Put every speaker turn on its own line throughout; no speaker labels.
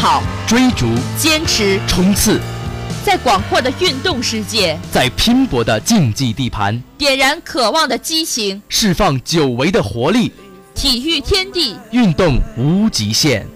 跑，
追逐，
坚持，
冲刺，
在广阔的运动世界，
在拼搏的竞技地盘，
点燃渴望的激情，
释放久违的活力。
体育天地，
运动无极限。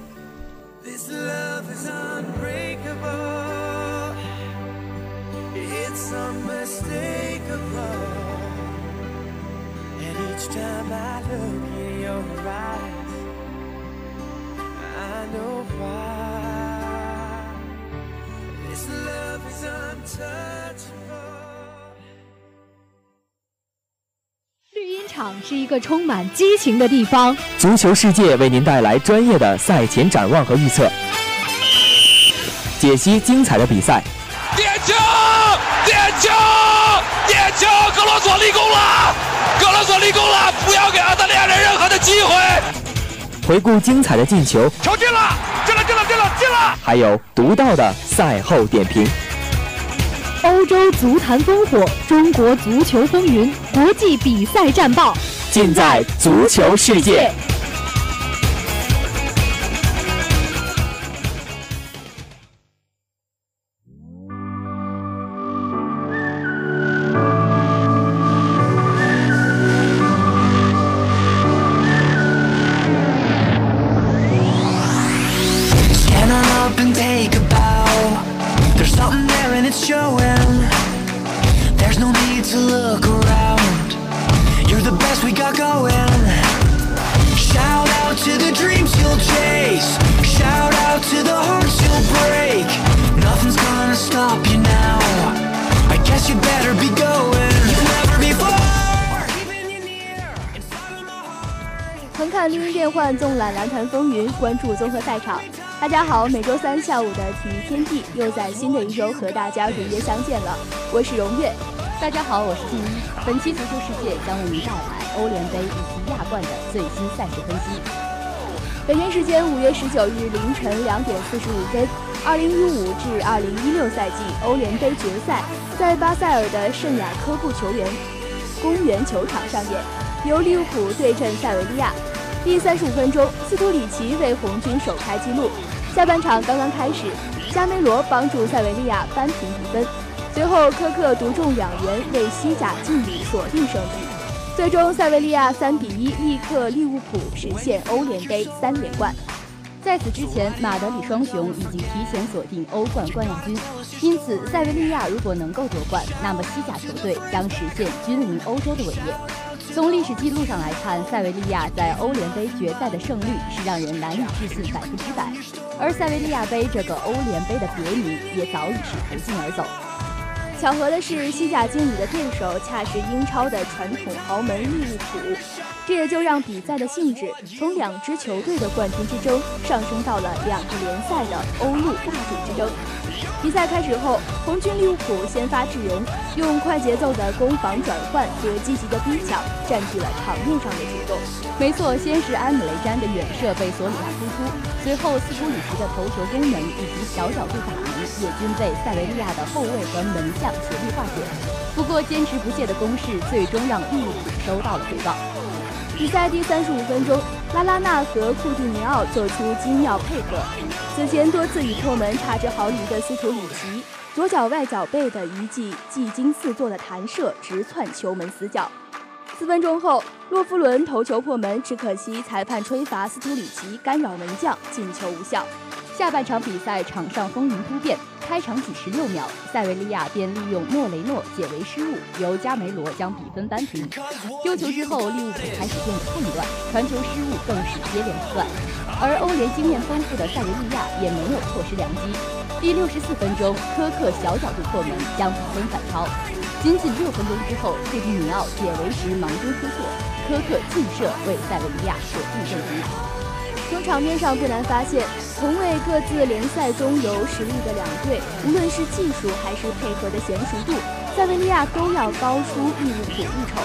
场是一个充满激情的地方。
足球世界为您带来专业的赛前展望和预测，解析精彩的比赛。
点球！点球！点球！格罗索立功了！格罗索立功了！不要给澳大利亚人任何的机会。
回顾精彩的进球。
球进了！进了！进了！进了！进了！
还有独到的赛后点评。
欧洲足坛烽火，中国足球风云，国际比赛战报，
尽在足球世界。
纵览篮坛风云，关注综合赛场。大家好，每周三下午的体育天地又在新的一周和大家如约相见了。我是荣月。
大家好，我是静一。本期足球世界将为您带来欧联杯以及亚冠的最新赛事分析。
北京时间五月十九日凌晨两点四十五分，二零一五至二零一六赛季欧联杯决赛在巴塞尔的圣雅科布球员公园球场上演，由利物浦对阵塞维利亚。第三十五分钟，斯图里奇为红军首开纪录。下半场刚刚开始，加梅罗帮助塞维利亚扳平比分。随后，科克独中两元为西甲劲旅锁定胜局。最终，塞维利亚三比一力克利物浦，实现欧联杯三连冠。
在此之前，马德里双雄已经提前锁定欧冠冠亚军，因此塞维利亚如果能够夺冠，那么西甲球队将实现君临欧洲的伟业。从历史记录上来看，塞维利亚在欧联杯决赛的胜率是让人难以置信百分之百，而塞维利亚杯这个欧联杯的别名也早已是不胫而走。
巧合的是，西甲经理的对手恰是英超的传统豪门利物浦，这也就让比赛的性质从两支球队的冠军之争上升到了两个联赛的欧陆霸主之争。比赛开始后，红军利物浦先发制人，用快节奏的攻防转换和积极的逼抢占据了场面上的主动。
没错，先是埃姆雷詹的远射被索里亚扑出，随后斯图里奇的头球攻门以及小角度打门也均被塞维利亚的后卫和门将协力化解。不过坚持不懈的攻势最终让利物浦收到了回报。
比赛第三十五分钟，拉拉纳和库蒂尼奥做出精妙配合。此前多次与破门差之毫厘的斯图里奇，左脚外脚背的一记技惊四座的弹射，直窜球门死角。四分钟后，洛夫伦头球破门，只可惜裁判吹罚斯图里奇干扰门将，进球无效。
下半场比赛场上风云突变，开场几十六秒，塞维利亚便利用莫雷诺解围失误，由加梅罗将比分扳平。丢球之后，利物浦开始变得混乱，传球失误更是接连不断。而欧联经验丰富的塞维利亚也没有错失良机，第六十四分钟，科克小角度破门将比分反超。仅仅六分钟之后，费迪尼奥解围时盲中出错，科克劲射为塞维利亚锁定胜局。
从场面上不难发现，同为各自联赛中游实力的两队，无论是技术还是配合的娴熟度，塞维利亚都要高出利物浦一筹。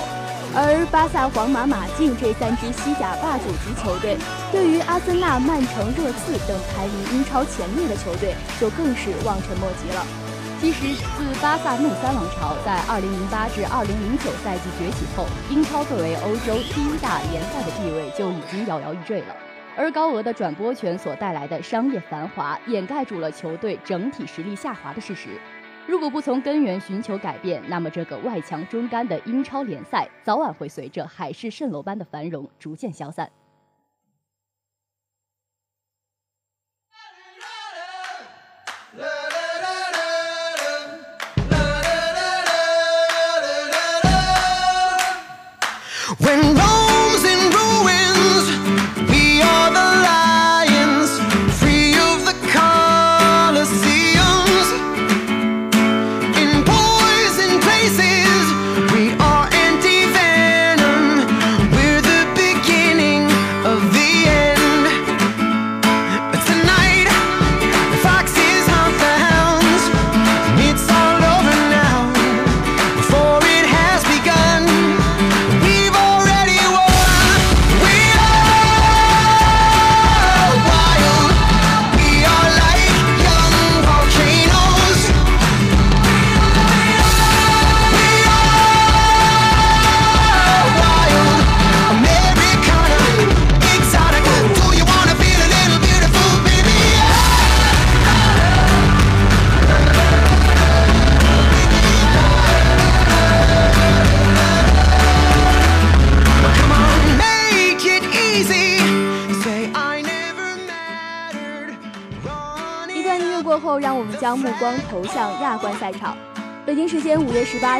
而巴萨、皇马、马竞这三支西甲霸主级球队，对于阿森纳、曼城、热刺等排名英超前列的球队，就更是望尘莫及了。
其实，自巴萨梦三王朝在2008至2009赛季崛起后，英超作为欧洲第一大联赛的地位就已经摇摇欲坠了。而高额的转播权所带来的商业繁华，掩盖住了球队整体实力下滑的事实。如果不从根源寻求改变，那么这个外强中干的英超联赛，早晚会随着海市蜃楼般的繁荣逐渐消散。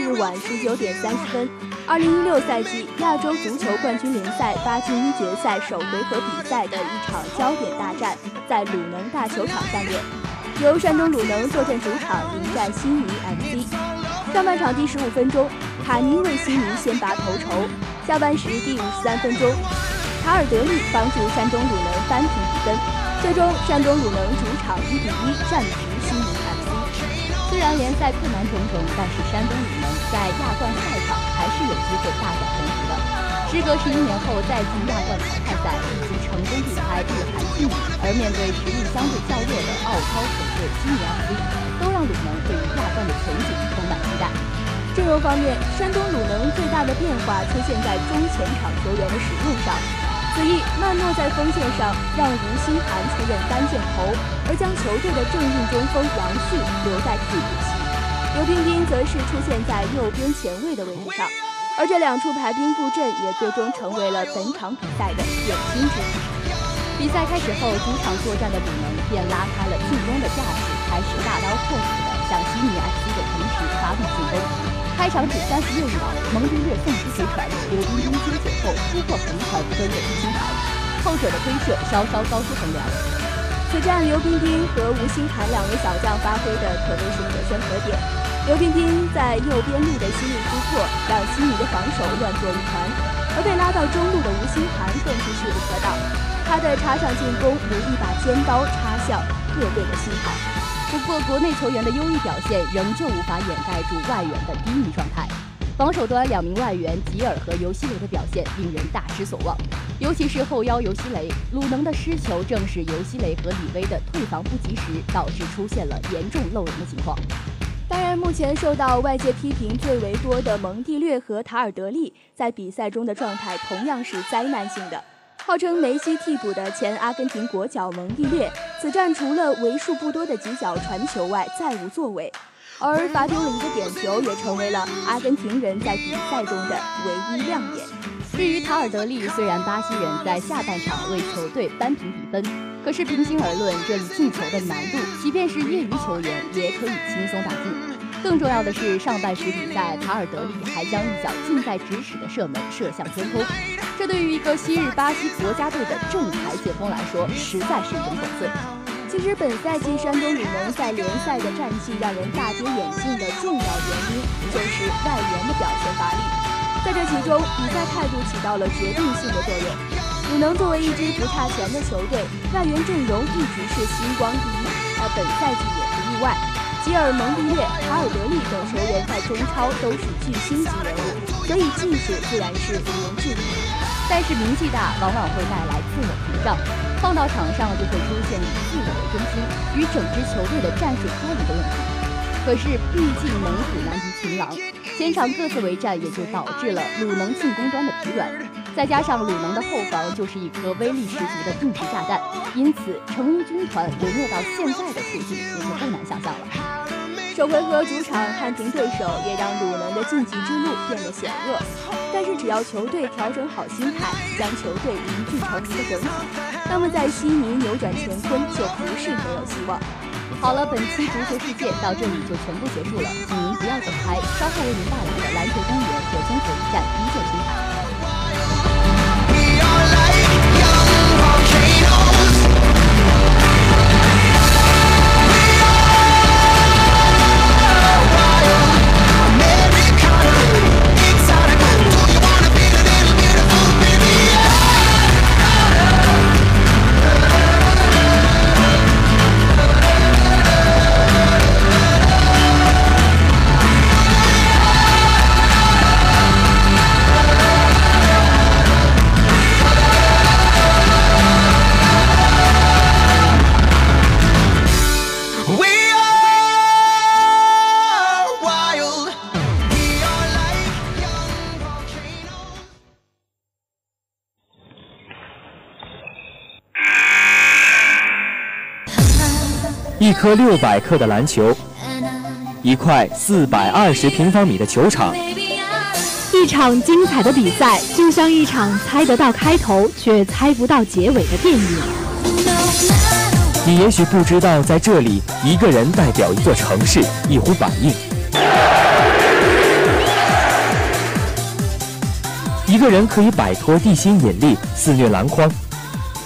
日晚十九点三十分，二零一六赛季亚洲足球冠军联赛八进一决赛首回合比赛的一场焦点大战在鲁能大球场上演，由山东鲁能坐镇主场迎战悉尼 FC。上半场第十五分钟，卡尼为悉尼先拔头筹；下半时第五十三分钟，卡尔德利帮助山东鲁能扳平比分。最终，山东鲁能主场一比一战平。虽然联赛困难重重，但是山东鲁能在亚冠赛场还是有机会大展宏图的。时隔十一年后再进亚冠淘汰赛，以及成功避开日韩劲旅，而面对实力相对较弱的澳超球队悉尼 FC，都让鲁能对于亚冠的前景充满期待。阵容方面，山东鲁能最大的变化出现在中前场球员的使用上。此役，曼诺在锋线上让吴兴涵出任单箭头，而将球队的正印中锋杨旭留在替补席。刘彬彬则是出现在右边前卫的位置上，而这两处排兵布阵也最终成为了本场比赛的点睛之笔。比赛开始后，主场作战的鲁能便拉开了进攻的架势，开始大刀阔斧地向悉尼 FC 的城池发动进攻。开场只三十六秒，蒙迪略送出回传，刘彬彬接球后突破横传分给吴兴涵，后者的推射稍稍高出横梁。此战刘彬彬和吴兴涵两位小将发挥的可谓是可圈可点。刘彬彬在右边路的犀利突破，让悉尼的防守乱作一团，而被拉到中路的吴兴涵更是势不可挡，他的插上进攻如一把尖刀插向各队的心坎。不过，国内球员的优异表现仍旧无法掩盖住外援的低迷状态。防守端两名外援吉尔和尤西雷的表现令人大失所望，尤其是后腰尤西雷，鲁能的失球正是尤西雷和李威的退防不及时，导致出现了严重漏人的情况。当然，目前受到外界批评最为多的蒙蒂略和塔尔德利，在比赛中的状态同样是灾难性的。号称梅西替补的前阿根廷国脚蒙蒂略，此战除了为数不多的几脚传球外，再无作为，而罚丢了一个点球，也成为了阿根廷人在比赛中的唯一亮点。至于塔尔德利，虽然巴西人在下半场为球队扳平比分，可是平心而论，这一进球的难度，即便是业余球员也可以轻松打进。更重要的是，上半时比赛，塔尔德利还将一脚近在咫尺的射门射向天空。这对于一个昔日巴西国家队的正牌前锋来说，实在是一种讽刺。其实本赛季山东鲁能在联赛的战绩让人大跌眼镜的重要原因，就是外援的表现乏力。在这其中，比赛态度起到了决定性的作用。鲁能作为一支不差钱的球队，外援阵容一直是星光第一，而本赛季也不例外。吉尔蒙蒂列、卡尔德利等球员在中超都是巨星级人物，所以技术自然是毋庸置疑。
但是名气大往往会带来自我膨胀，放到场上就会出现以自我为中心与整支球队的战术脱离的问题。可是毕竟猛虎难敌群狼，前场各自为战也就导致了鲁能进攻端的疲软。再加上鲁能的后防就是一颗威力十足的定时炸弹，因此成衣军团沦落到现在的处境也就更难想象了。
首回合主场看平对手，也让鲁能的晋级之路变得险恶。但是只要球队调整好心态，将球队凝聚成一个整体，那么在悉尼扭转乾坤就不是没有希望。
好了，本期足球世界到这里就全部结束了，请您不要走开，稍后为您带来的篮球公园和综合一站依旧精彩。
颗六百克的篮球，一块四百二十平方米的球场，
一场精彩的比赛，就像一场猜得到开头却猜不到结尾的电影。
你也许不知道，在这里，一个人代表一座城市，一呼百应；一个人可以摆脱地心引力，肆虐篮筐；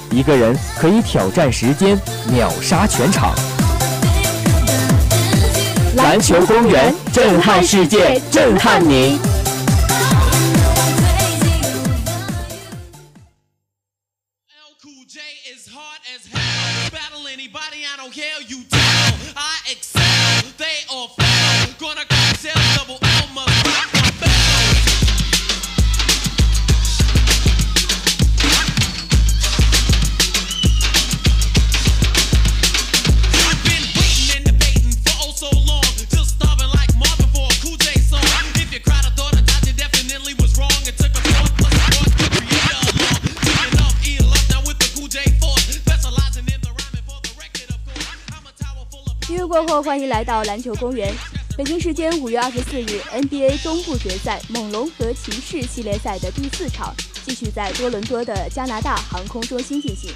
一个人可以挑战时间，秒杀全场。篮球公园，震撼世界，震撼
您。来到篮球公园。北京时间五月二十四日，NBA 东部决赛，猛龙和骑士系列赛的第四场继续在多伦多的加拿大航空中心进行。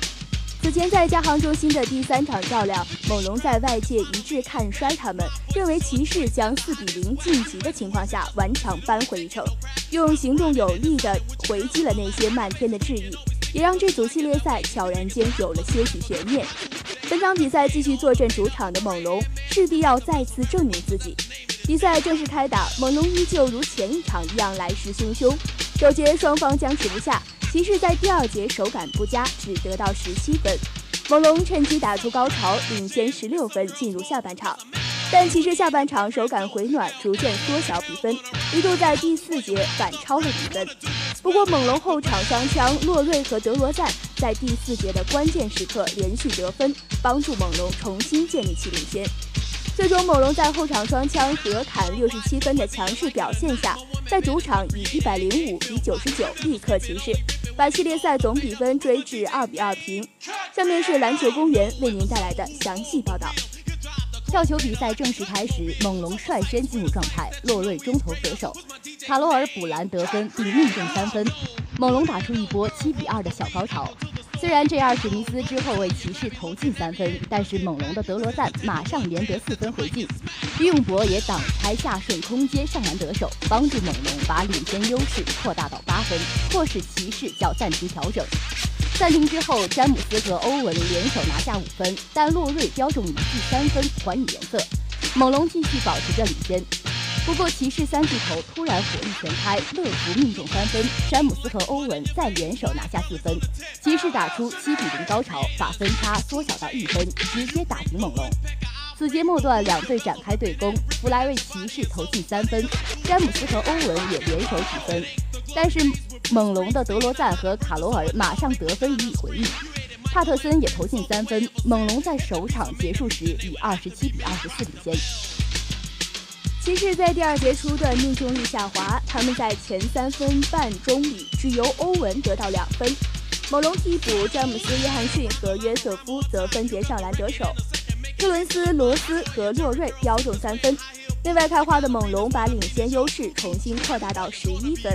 此前在加航中心的第三场较量，猛龙在外界一致看衰他们，认为骑士将四比零晋级的情况下，顽强扳回一城，用行动有力的回击了那些漫天的质疑，也让这组系列赛悄然间有了些许悬念。本场比赛继续坐镇主场的猛龙，势必要再次证明自己。比赛正式开打，猛龙依旧如前一场一样来势汹汹。首节双方僵持不下，骑士在第二节手感不佳，只得到十七分。猛龙趁机打出高潮，领先十六分，进入下半场。但骑士下半场手感回暖，逐渐缩小比分，一度在第四节反超了比分。不过猛龙后场双枪洛瑞和德罗赞在第四节的关键时刻连续得分，帮助猛龙重新建立起领先。最终，猛龙在后场双枪合砍六十七分的强势表现下，在主场以一百零五比九十九力克骑士，把系列赛总比分追至二比二平。下面是篮球公园为您带来的详细报道。
跳球比赛正式开始，猛龙率先进入状态。洛瑞中投得手，卡罗尔补篮得分并命中三分，猛龙打出一波七比二的小高潮。虽然 J.R. 史密斯之后为骑士投进三分，但是猛龙的德罗赞马上连得四分回敬，于永博也挡拆下顺空接上篮得手，帮助猛龙把领先优势扩大到八分，迫使骑士要暂停调整。暂停之后，詹姆斯和欧文联手拿下五分，但洛瑞标中一记三分还以颜色，猛龙继续保持着领先。不过骑士三巨头突然火力全开，乐福命中三分，詹姆斯和欧文再联手拿下四分，骑士打出七比零高潮，把分差缩小到一分，直接打平猛龙。此节末段，两队展开对攻，弗莱为骑士投进三分，詹姆斯和欧文也联手取分，但是猛龙的德罗赞和卡罗尔马上得分予以回应，帕特森也投进三分，猛龙在首场结束时以二十七比二十四领先。
骑士在第二节初段命中率下滑，他们在前三分半钟里只由欧文得到两分，猛龙替补詹姆斯、约翰逊和约瑟夫则分别上篮得手。特伦斯、罗斯和洛瑞标中三分，内外开花的猛龙把领先优势重新扩大到十一分。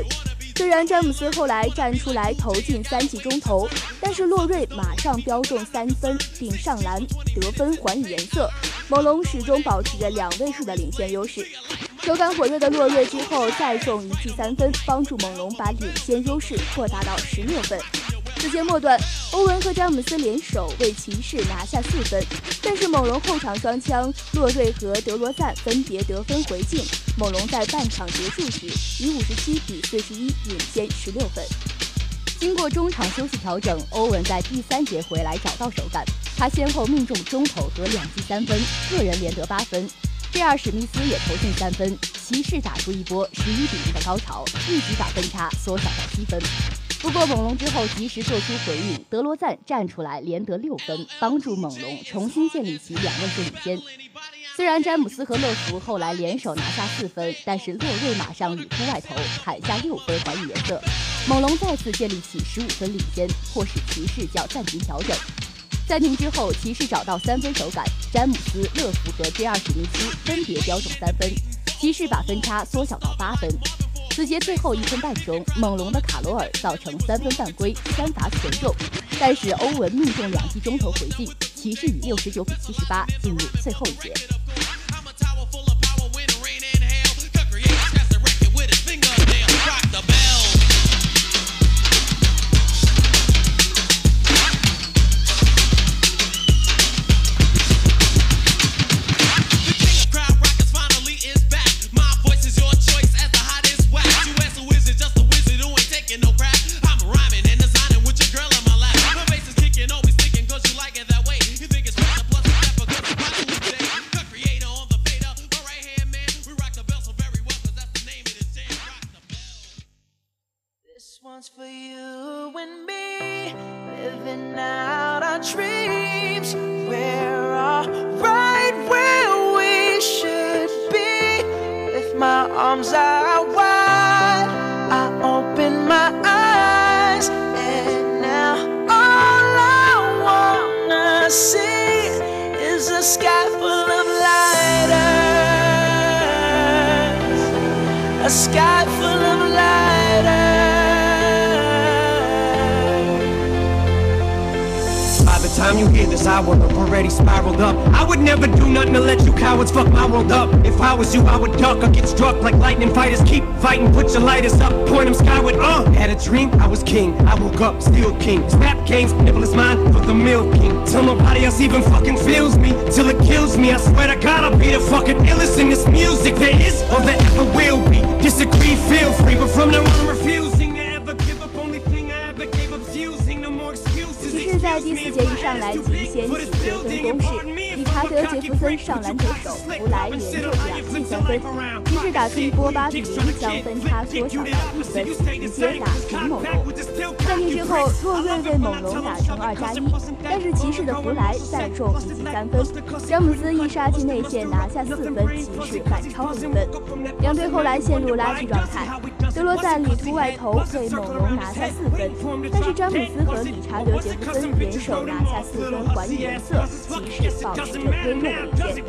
虽然詹姆斯后来站出来投进三记中投，但是洛瑞马上飙中三分并上篮得分还以颜色，猛龙始终保持着两位数的领先优势。手感火热的洛瑞之后再中一记三分，帮助猛龙把领先优势扩大到十六分。此节末段，欧文和詹姆斯联手为骑士拿下四分，但是猛龙后场双枪洛瑞和德罗赞分别得分回敬，猛龙在半场结束时以五十七比四十一领先十六分。
经过中场休息调整，欧文在第三节回来找到手感，他先后命中中投和两记三分，个人连得八分。第二，史密斯也投进三分，骑士打出一波十一比一的高潮，立即把分差缩小到七分。不过猛龙之后及时做出回应，德罗赞站出来连得六分，帮助猛龙重新建立起两位数领先。虽然詹姆斯和乐福后来联手拿下四分，但是洛瑞马上里突外投砍下六分还以颜色，猛龙再次建立起十五分领先，迫使骑士叫暂停调整。暂停之后，骑士找到三分手感，詹姆斯、乐福和 J.R. 史密斯分别标中三分，骑士把分差缩小到八分。此节最后一分半钟，猛龙的卡罗尔造成三分犯规，三罚全中，但是欧文命中两记中投回敬，骑士以六十九比七十八进入最后一节。
Time you hear this, I will have already spiraled up. I would never do nothing to let you cowards fuck my world up. If I was you, I would duck or get struck like lightning fighters. Keep fighting, put your lighters up, point them skyward. Uh, had a dream, I was king. I woke up, still king. Snap games, nibble is mine for the milk king. Till nobody else even fucking feels me, till it kills me. I swear to God, I'll be the fucking illest in this music there is or there ever will be. Disagree, feel free, but from now on, refuse.
在第四节一上来即掀起得分攻势，理查德·杰弗森上篮得手，弗莱连中两记三分，骑士打出一波八比零，将分差缩小到一分，直接打平猛龙。暂停之后，洛瑞为猛龙打成二加一，但是骑士的弗莱再中一记三分，詹姆斯一杀进内线拿下四分，骑士反超一分。两队后来陷入拉锯状态，德罗赞里突外投为猛龙拿下四分，但是詹姆斯和理查德·杰弗森。联手拿下四分还以颜色，骑士保持着微弱的领先。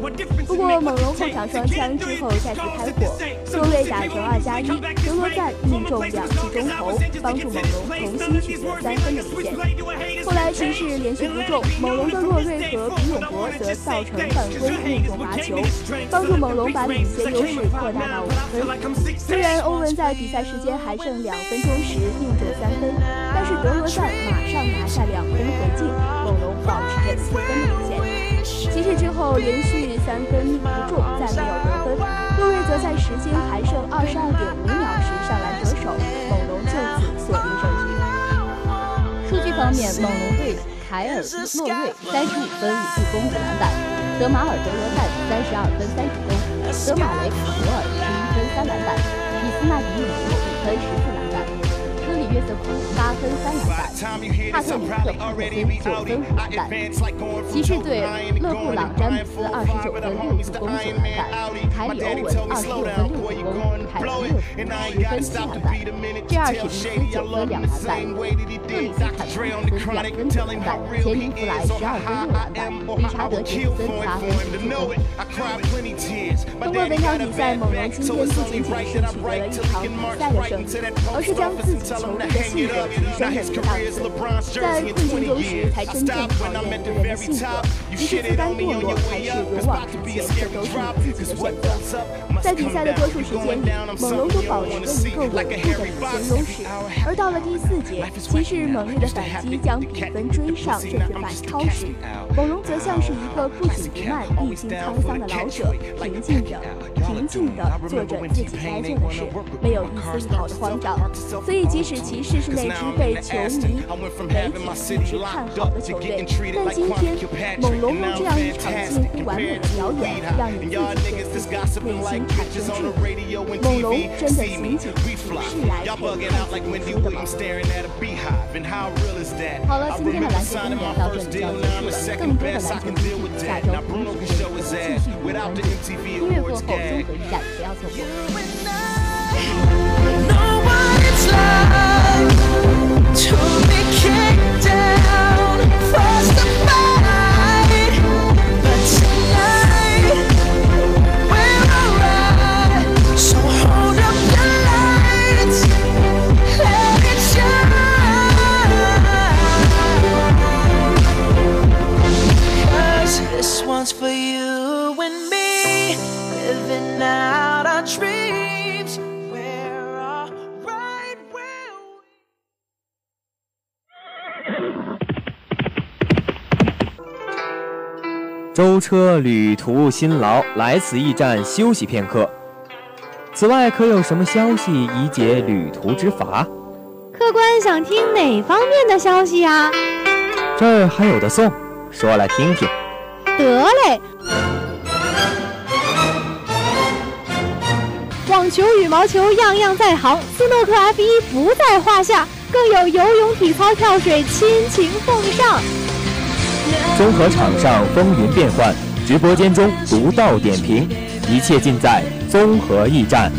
不过猛龙后场双枪之后再次开火，后卫打成二加一，德罗赞命中两记中投，帮助猛龙重新取得三分的领先。后来骑士连续不中，猛龙的洛瑞和比永博则造成犯规命中罚球，帮助猛龙把领先优势扩大到五分。虽然欧文在比赛时间还剩两分钟时命中三分，但是德罗赞马上拿下两分回敬，猛龙保持着四分领先。骑士之后连续三分不中，再没有得分。洛瑞则在时间还剩二十二点五秒时上篮得手，猛龙就此锁定胜
局。数据方面，猛龙队凯尔洛瑞三十五分五助攻五篮板，德马尔德罗赞三十二分三助攻，德马雷普罗尔十一分三篮板，比斯纳迪姆五分十四篮。约瑟夫八分三篮板，帕特里克普森九分五篮板。骑士队勒布朗詹姆斯二十九分六助攻九篮板，凯里欧文二十六分六助攻，凯文勒夫十分七篮板，第二史密斯九分两篮板，克里斯坎普斯两分九篮板，钱宁弗莱十二分六篮板，理查德杰森八分十助攻。
通过本场比赛，猛龙今天不仅仅是取得了一场比赛的胜利，而是将自己球。的性格提升了一个档次，在困境中时才真正考验一个人的性格。即使自甘堕落，还是勇往直前，这都是你自己的选择。在比赛的多数时间里，猛龙都保持着一个稳固的领先优势。而到了第四节，骑士猛烈的反击将比分追上，甚至反超时，猛龙则像是一个不紧不慢、历经沧桑的老者，平静着、平静地做着自己该做的事，没有一丝一毫的慌张。所以，即使士是那支被球迷、媒体一直看好的球队，但今天猛龙用这样一场近乎完美的表演，让你自己对自己内心产生质疑：猛龙真的仅仅只是来陪看演出的吗？
好了，今天的篮球经典到这里就要结束了。更多的篮球资讯，下周同一时间继续与关注。音乐过后，综合一站不要错过。to be now
舟车旅途辛劳，来此驿站休息片刻。此外，可有什么消息以解旅途之乏？
客官想听哪方面的消息呀？
这儿还有的送，说来听听。
得嘞！网球、羽毛球样样在行，斯诺克 F 一不在话下，更有游泳、体操、跳水，亲情奉上。
综合场上风云变幻，直播间中独到点评，一切尽在综合驿站。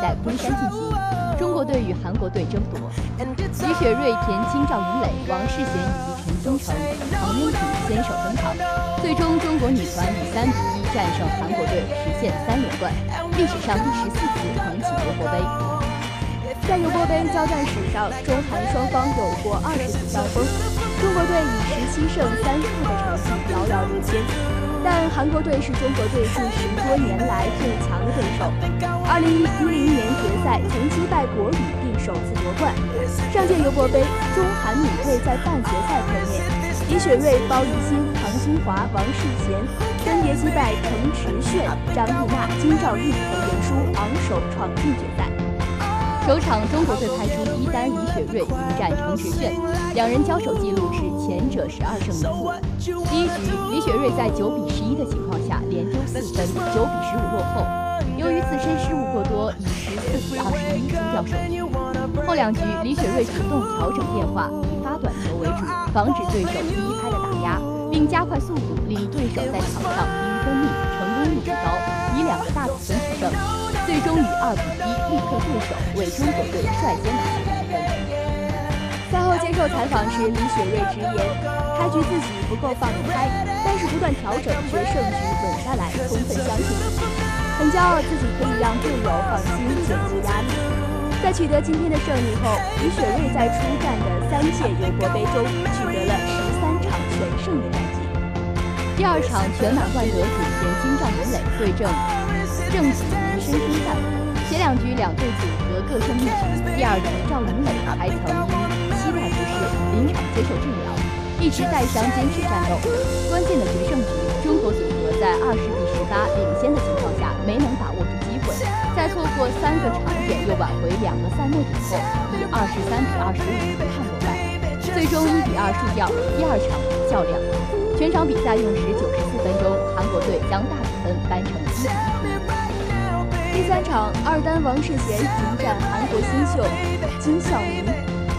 在昆山进行，中国队与韩国队争夺。李雪芮、田青、赵云蕾、王适娴以及陈宗成、唐英品先手登场，最终中国女团以三比一战胜韩国队，实现三连冠，历史上第十四次捧起尤伯杯。在尤伯杯交战史上，中韩双方有过二十次交锋，中国队以十七胜三负的成绩遥遥领先。但韩国队是中国队近十多年来最强的对手。二零一零年决赛曾击败国羽并首次夺冠。上届尤伯杯，中韩女队在半决赛碰面，李雪芮、包宜鑫、唐金华、王适娴分别击败陈池炫、张丽娜、金兆毅和袁舒，昂首闯进决赛。
首场中国队派出一单李雪芮迎战程池炫，两人交手记录是前者十二胜一负。第一局，李雪芮在九比十一的情况下连丢四分，九比十五落后。由于自身失误过多，以十四比二十一输掉首局。后两局，李雪芮主动调整变化，以发短球为主，防止对手第一拍的打压，并加快速度，令对手在场上疲于奔命，成功率最高，以两个大比分取胜。最终以二比一力克对手，为中国队率先拿下积分。
赛后接受采访时，李雪芮直言，开局自己不够放得开，但是不断调整，决胜局稳下来，充分相信自己，很骄傲自己可以让队友放心，减轻压力。在取得今天的胜利后，李雪芮在出战的三届尤伯杯中取得了十三场全胜的战绩。
第二场全满贯得主田金赵云磊对阵郑子怡申申战，前两局两队组合各胜一局。第二局赵云磊还曾因膝盖不适临场接受治疗，一直带伤坚持战斗。关键的决胜局，中国组合在二十比十八领先的情况下没能把握住机会，在错过三个场点又挽回两个赛末点后，以二十三比二十五遗憾落败，最终一比二输掉第二场较量。全场比赛用时九十四分钟，韩国队将大比分扳成一比
一。第三场，二单王世贤迎战韩国新秀金孝明。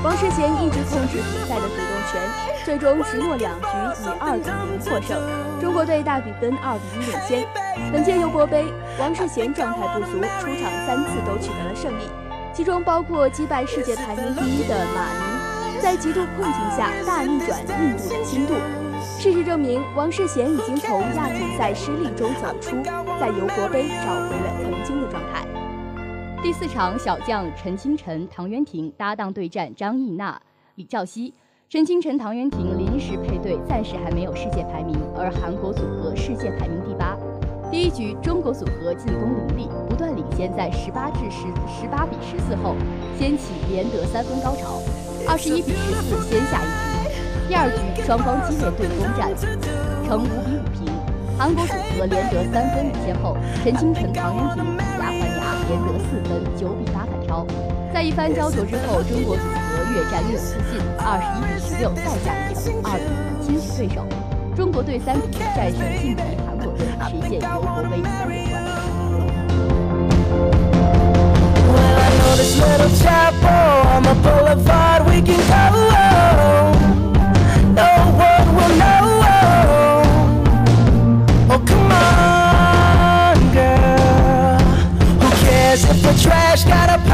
王世贤一直控制比赛的主动权，最终直落两局以二比零获胜，中国队大比分二比一领先。本届尤伯杯，王世贤状态不足，出场三次都取得了胜利，其中包括击败世界排名第一的马宁，在极度困境下大逆转印度的轻度。事实证明，王世贤已经从亚锦赛失利中走出，在尤伯杯找回了经的状态。
第四场，小将陈清晨、唐渊婷搭档对战张艺娜、李兆熙。陈清晨、唐渊婷临时配对，暂时还没有世界排名，而韩国组合世界排名第八。第一局，中国组合进攻凌厉，不断领先，在十八至十十八比十四后，掀起连得三分高潮，二十一比十四先下一局。第二局双方激烈对攻战，成五比五平。韩国组合连得三分领先后，陈清晨、唐渊婷以牙还牙，连得四分，九比八反超。在一番焦灼之后，中国组合越战越有自信，二十一比十六再下一城，二比零轻取对手。中国队三比一战胜晋级韩国队，实现尤伯杯三连冠。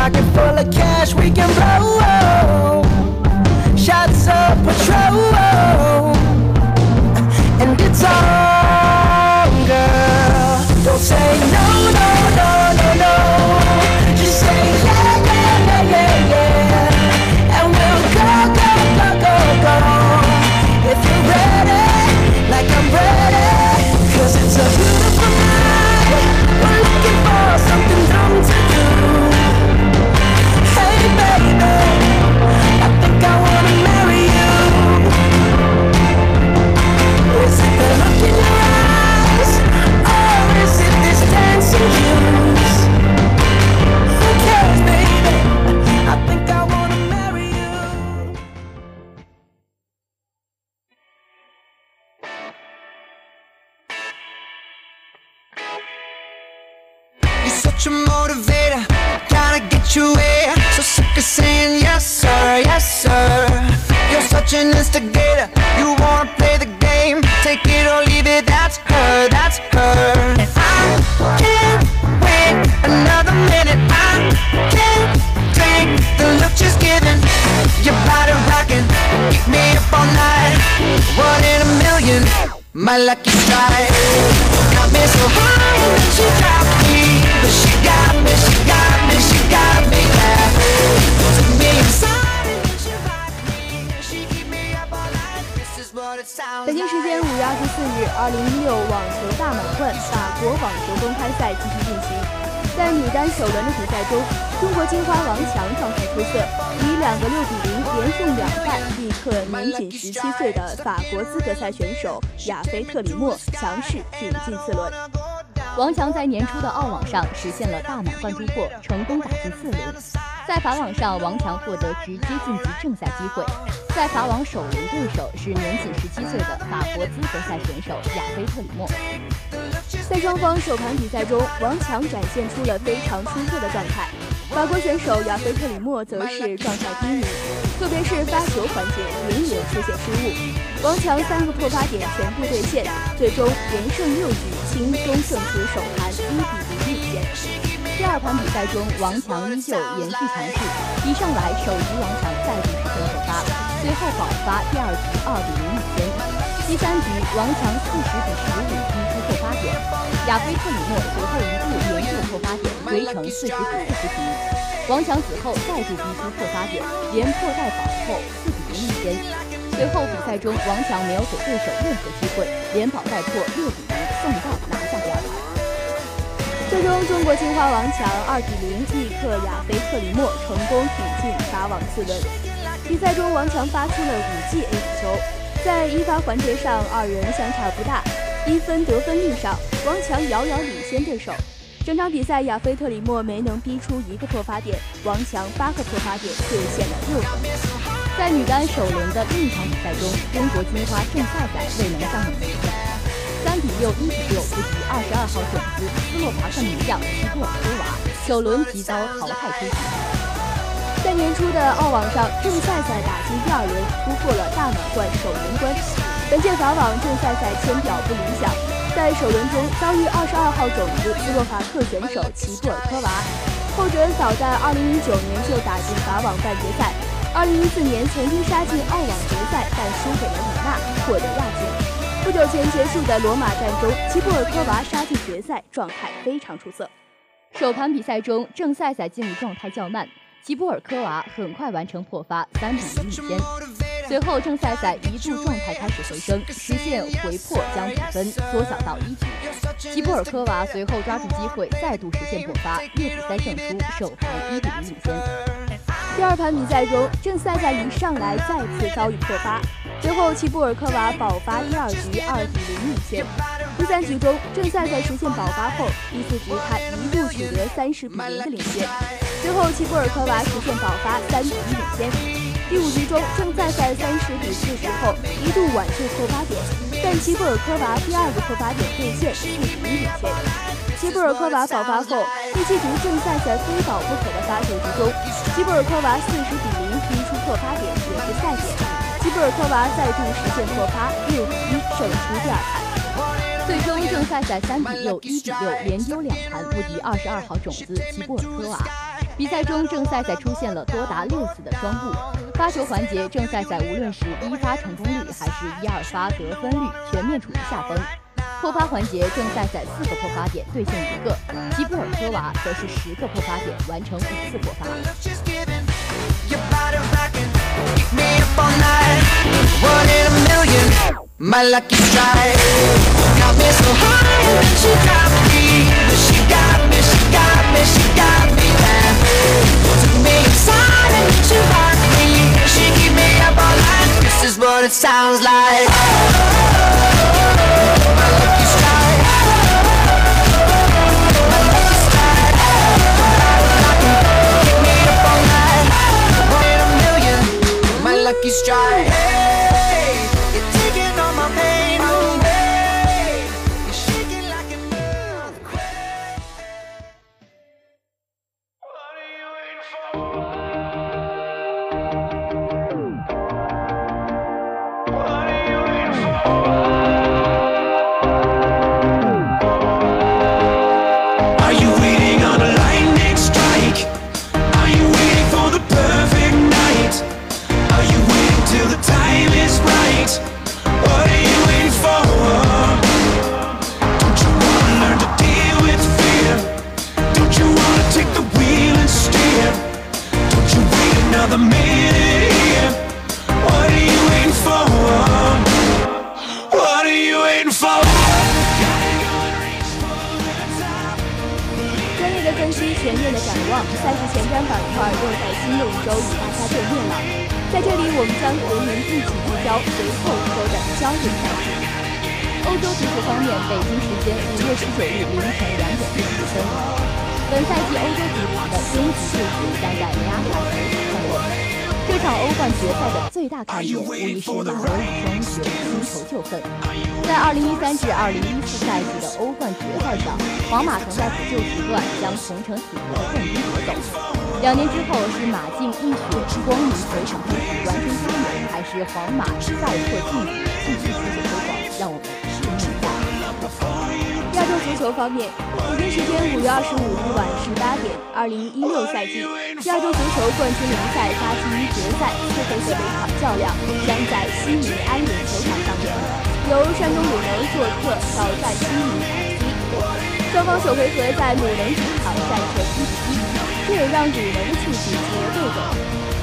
Pocket full of cash we can blow. Shots of patrol.
时间五月二十四日，二零一六网球大满贯法国网球公开赛继续进行。在女单首轮的比赛中，中国金花王强状态出色，以两个六比零连送两败，力克年仅十七岁的法国资格赛选手亚菲特里莫，强势挺进次轮。
王强在年初的澳网上实现了大满贯突破，成功打进四轮。在法网上，王强获得直接晋级正赛机会。在法网首轮对手是年仅十七岁的法国资格赛选手亚菲特里莫。
在双方首盘比赛中，王强展现出了非常出色的状态，法国选手亚菲特里莫则是状态低迷，特别是发球环节连连出现失误。王强三个破发点全部兑现，最终连胜六局，轻松胜出首盘一比零领先。
第二盘比赛中，王强依旧延续强势，一上来首局王强再度实现破发，随后保发第二局二比零领先。第三局王强四十比十五逼出破发点，亚菲特里诺随后一度连救破发点，追成四十比四十平。王强此后再度逼出破发点，连破带保后四比零领先。随后比赛中，王强没有给对手任何机会，连保带破，六比零送到拿下第二盘。
最终，中国金花王强二比零力克亚菲特里莫，成功挺进法网四轮。比赛中，王强发出了五记 A 球，在一发环节上，二人相差不大，一分得分率上，王强遥遥领先对手。整场比赛，亚菲特里莫没能逼出一个破发点，王强八个破发点兑现了六分。
在女单首轮的另一场比赛中，中国金花郑赛赛未能上场，三比六、一比六二十二号种子斯洛伐克名将齐布尔科娃，首轮即遭淘汰出局。
在年初的澳网上，郑赛赛打进第二轮，突破了大满贯首轮关。本届法网，郑赛赛签表不理想，在首轮中遭遇二十二号种子斯洛伐克选手齐布尔科娃，后者早在二零一九年就打进法网半决赛。二零一四年曾经杀进澳网决赛，但输给了李娜，获得亚军。不久前结束的罗马战中，齐布尔科娃杀进决赛，状态非常出色。
首盘比赛中，郑赛赛进入状态较慢，齐布尔科娃很快完成破发，三比零领先。随后，郑赛赛一度状态开始回升，实现回破，将比分缩小到一局。齐布尔科娃随后抓住机会，再度实现破发，六比三胜出，首盘一比零领先。
第二盘比赛中，郑赛赛一上来再次遭遇破发，随后齐布尔科娃爆发第二局二比零领先。第三局中，郑赛在实现爆发后，第四局他一度取得三十比零的领先，随后齐布尔科娃实现爆发三比一领先。第五局中，郑赛在三十比四十后一度挽救破发点，但齐布尔科娃第二个破发点兑现，四比一领先。齐布尔科娃爆发后，第七局正赛在非保不可的发球局中，齐布尔科娃四十比零逼出破发点，也是赛点。齐布尔科娃再度实现破发，六比一胜出第二盘。
最终正赛在三比六、一比六连丢两盘，不敌二十二号种子齐布尔科娃。比赛中正赛赛出现了多达六次的双误，发球环节正赛赛无论是一发成功率还是一二发得分率，全面处于下风。破发环节，正赛赛四个破发点兑现一个，吉布尔科娃则是十个破发点完成五次破发。
My lucky strike got me so high and then she got me. She got me, she got me, she got me. And took me inside and then she rocked me. She keep me up all night. This is what it sounds like. Oh, oh, oh, my lucky strike. My lucky strike. Keep me up all night. One in a million. My lucky strike.
专业分析，全面的展望，赛事前瞻板块又在新的一周与大家见面了。在这里，我们将和您一起聚焦随后一周的焦点赛事。欧洲足球方面，北京时间五月十九日凌晨两点四十分，本赛季欧洲足坛的终极对决将在尼亚马斯行。这场欧冠决赛的最大看点，无疑是马德里双雄新仇旧恨。在2013至2014赛季的欧冠决赛上，皇马曾在补救时段将同城死敌的冠军夺走。两年之后，是马竞一血光明球场开始完成加冕，还是皇马再破纪录继续足球方面，北京时间5月25日晚18点，2016赛季亚洲足球冠军联赛八进一决赛四回合的一场较量将在悉尼安联球场上演。由山东鲁能做客挑战悉尼 FC，双方首回合在鲁能主场战成一比一，这也让鲁能的气势极为被动。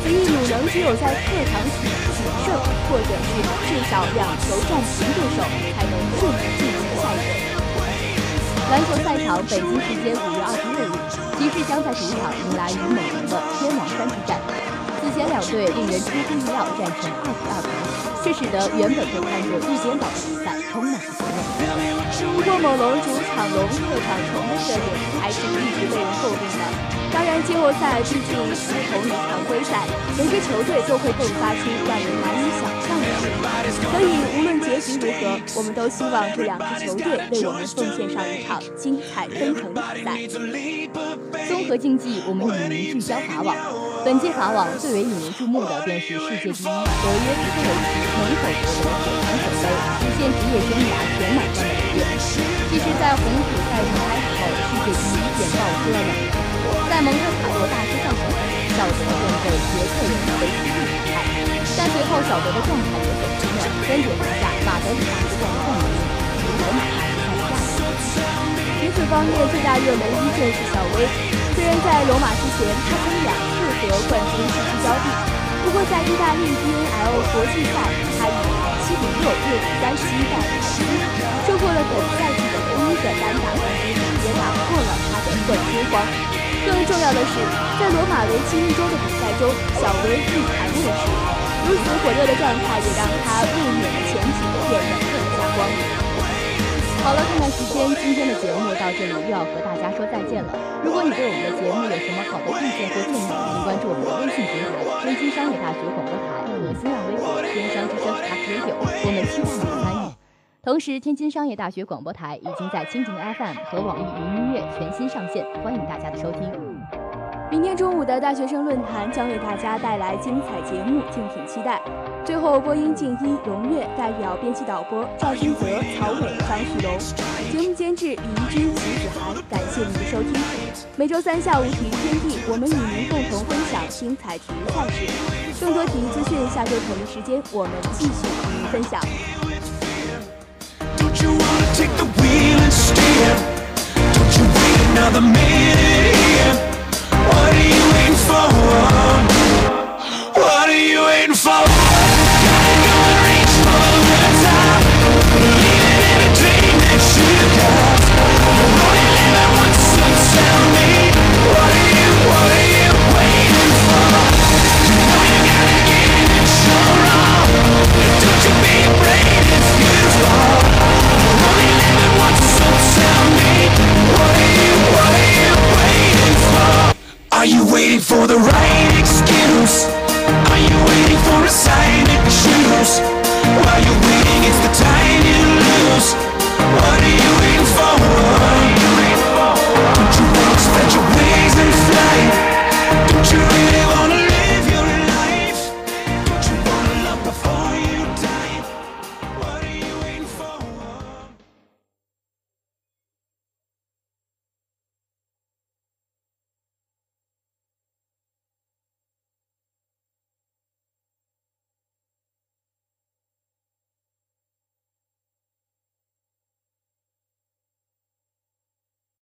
此役鲁能只有在客场取取胜，或者是至少两球战平对手，才能顺利晋级赛程。篮球赛场，北京时间五月二十六日，骑士将在主场迎来与猛龙的天王山之战。此前两队令人出乎意料战成二比二平。这使得原本被看作一边倒的比赛充满了悬念。不过，猛龙主场龙、客场虫的特点还是一直被人诟病的。当然，季后赛毕竟不同于常规赛，每支球队都会迸发出让人难以想象的实力。所以，无论结局如何，我们都希望这两支球队为我们奉献上一场精彩纷呈的比赛。综合竞技，我们以名聚焦法网。本届法网最为引人注目的便是世界第一德约福克维奇能否夺得火枪手杯，实现职业生涯全满贯的伟业。其实，在红土赛程开始后，世界第一便爆出了冷门。在蒙特卡洛大师赛场，小德便被捷克人维奇力淘汰，但随后小德的状态有所回暖，分别拿下马德里大师赛的冠军与罗马大师赛的亚军。女子方面，最大热门依旧是小威，虽然在罗马之前，他曾两。次和冠军世界交臂，不过在意大利 BNL 国际赛，他以七比六、六比三击败了凯斯，收获了本赛季的第一个单打冠军，也打破了他的冠军荒。更重要的是，在罗马为期一周的比赛中，小威一盘未失，如此火热的状态也让他卫冕的前景变得更加光明。好了，看看时间，今天的节目到这里又要和大家说再见了。如果你对我们的节目有什么好的意见或建议，请关注我们的微信平台“天津商业大学广播台”和新浪微博“天商之声 ”，Radio，我们期待你的参与。同时，天津商业大学广播台已经在蜻蜓 FM 和网易云音乐全新上线，欢迎大家的收听。明天中午的大学生论坛将为大家带来精彩节目，敬请期待。最后，播音静一、荣月代表编辑导播赵金泽、曹伟、张旭龙，节目监制李一君、徐子涵。感谢您的收听。每周三下午体育天地，我们与您共同分享精彩体育赛事。更多体育资讯，下周同一时间我们继续与您分享。Take the wheel and steer. Don't you wait another minute.